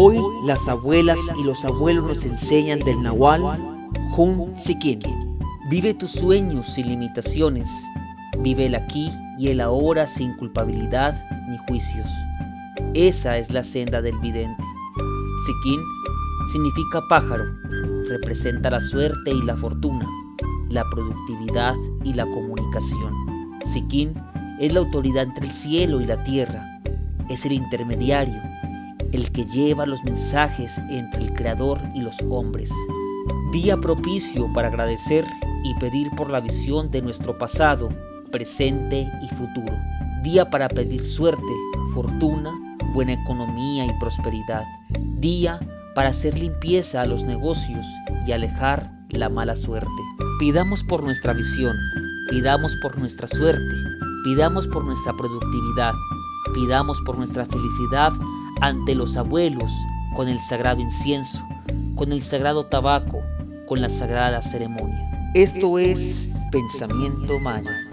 Hoy las abuelas y los abuelos nos enseñan del Nahual Hun Sikin. Vive tus sueños sin limitaciones. Vive el aquí y el ahora sin culpabilidad ni juicios. Esa es la senda del vidente. Sikin significa pájaro, representa la suerte y la fortuna, la productividad y la comunicación. Sikin es la autoridad entre el cielo y la tierra, es el intermediario, el que lleva los mensajes entre el Creador y los hombres. Día propicio para agradecer y pedir por la visión de nuestro pasado, presente y futuro. Día para pedir suerte, fortuna, buena economía y prosperidad. Día para hacer limpieza a los negocios y alejar la mala suerte. Pidamos por nuestra visión, pidamos por nuestra suerte, pidamos por nuestra productividad, pidamos por nuestra felicidad ante los abuelos con el sagrado incienso, con el sagrado tabaco, con la sagrada ceremonia. Esto es pensamiento maya.